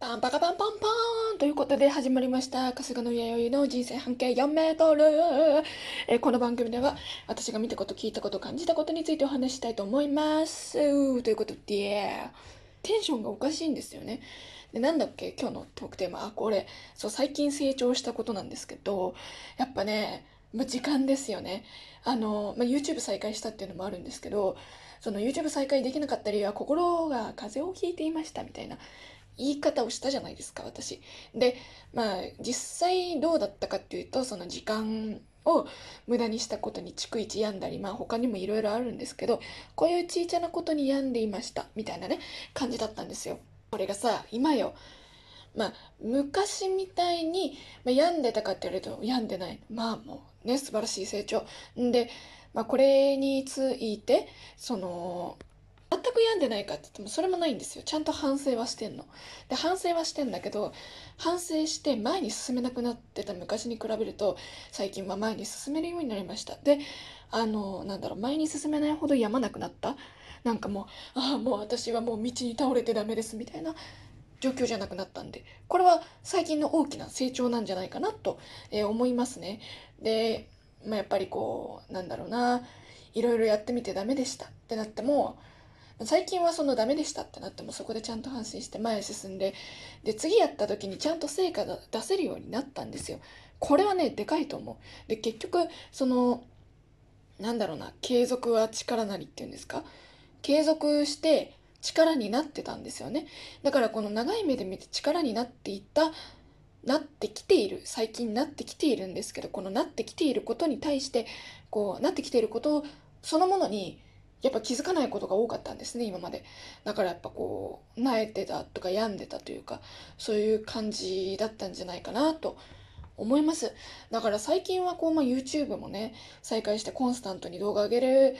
パンパカパンパンパーンということで始まりました。春日の弥生の人生半径4メートル、えこの番組では私が見たこと聞いたこと感じたことについてお話ししたいと思います。ということでテンションがおかしいんですよね。でなんだっけ今日のトークテーマ。あこれそう最近成長したことなんですけどやっぱねま時間ですよね。あの、ま、YouTube 再開したっていうのもあるんですけどその YouTube 再開できなかった理由は心が風邪をひいていましたみたいな。言い方をしたじゃないですか私。でまあ実際どうだったかっていうとその時間を無駄にしたことに逐一病んだりまあ他にもいろいろあるんですけどこういう小さなことに病んでいましたみたいなね感じだったんですよ。これがさ今よまあ昔みたいに、まあ、病んでたかって言われると病んでないまあもうね素晴らしい成長で、まあ、これについてその全く病んでないかって言ってもそれもないんですよ。ちゃんと反省はしてんの。で反省はしてんだけど反省して前に進めなくなってた昔に比べると最近は前に進めるようになりました。であのなんだろう前に進めないほど病まなくなった。なんかもうああもう私はもう道に倒れてダメですみたいな状況じゃなくなったんで。これは最近の大きな成長なんじゃないかなと、えー思いますね。で、まあ、やっぱりこうなんだろうないろいろやってみてダメでしたってなっても最近はそのダメでしたってなってもそこでちゃんと反省して前へ進んでで次やった時にちゃんと成果が出せるようになったんですよ。これはねでかいと思う。で結局そのなんだろうな継続は力なりっていうんですか？継続して力になってたんですよね。だからこの長い目で見て力になっていったなってきている最近なってきているんですけどこのなってきていることに対してこうなってきていることそのものにやっぱ気づかないことが多かったんですね今まで。だからやっぱこう萎えてたとか病んでたというかそういう感じだったんじゃないかなと思います。だから最近はこう、まあ、YouTube もね再開してコンスタントに動画上げる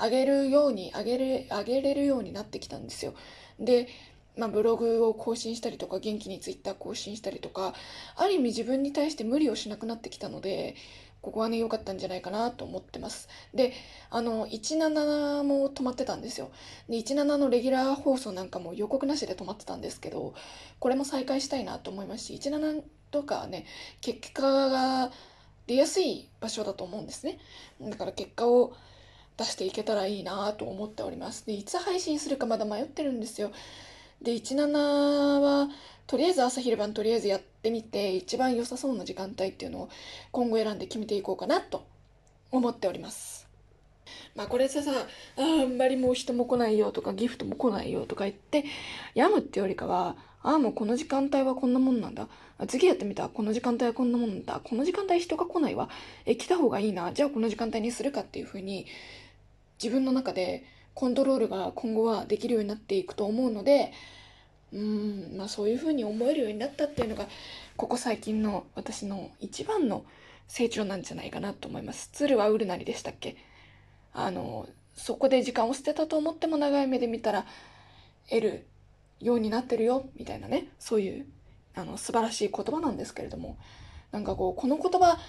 上げるように上げる上げれるようになってきたんですよ。でまあ、ブログを更新したりとか元気に Twitter 更新したりとかある意味自分に対して無理をしなくなってきたのでここはね良かったんじゃないかなと思ってます。であの17も止まってたんですよ。で17のレギュラー放送なんかも予告なしで止まってたんですけどこれも再開したいなと思いますし17とかはね結果が出やすい場所だと思うんですね。だから結果を出していけたらいいなと思っております。でいつ配信するかまだ迷ってるんですよ。で17はとりあえず朝昼晩とりあえずやってみて一番良さそうな時間帯っていうのを今後選んで決めていこうかなと思っております。まあこれささああんまりもう人も来ないよとかギフトも来ないよとか言って病むってよりかはああもうこの時間帯はこんなもんなんだ。次やってみた。この時間帯はこんなもんだ。この時間帯人が来ないわ。え来た方がいいな。じゃあこの時間帯にするかっていう風に自分の中でコントロールが今後はできるようになっていくと思うのでうんまあそういう風に思えるようになったっていうのがここ最近の私の一番の成長なんじゃないかなと思います。鶴はウルナリでしたっけ？あのそこで時間を捨てたと思っても長い目で見たら得るようになってるよみたいなね。そういうあの素晴らしい言葉なんですけれども。なんかこうこの言葉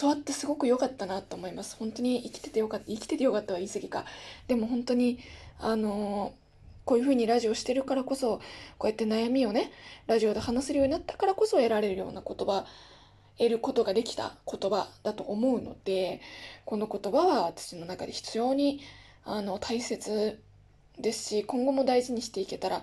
教わってすごく良かったなと思います。本当に生きててよかった生きててよかったは言い過ぎか。でも本当にあのこういうふうにラジオしてるからこそこうやって悩みをねラジオで話せるようになったからこそ得られるような言葉得ることができた言葉だと思うのでこの言葉は私の中で非常にあの大切ですし今後も大事にしていけたら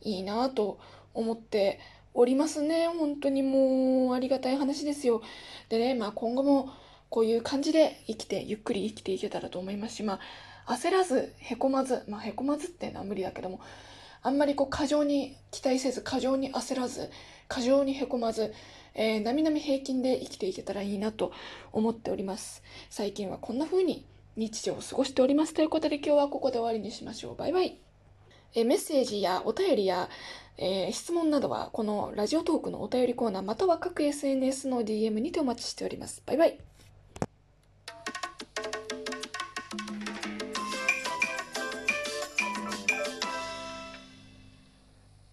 いいなと思っておりますね。本当にもうありがたい話ですよ。でねまあ今後もこういう感じで生きてゆっくり生きていけたらと思いますしまあ焦らずへこまずまあへこまずっていうのは無理だけどもあんまりこう過剰に期待せず過剰に焦らず過剰にへこまず、えー、なみなみ平均で生きていけたらいいなと思っております。最近はこんな風に日常を過ごしております。ということで今日はここで終わりにしましょう。バイバイ。えメッセージやお便りや、えー質問などはこのラジオトークのお便りコーナーまたは各 SNS の DM にてお待ちしております。バイバイ。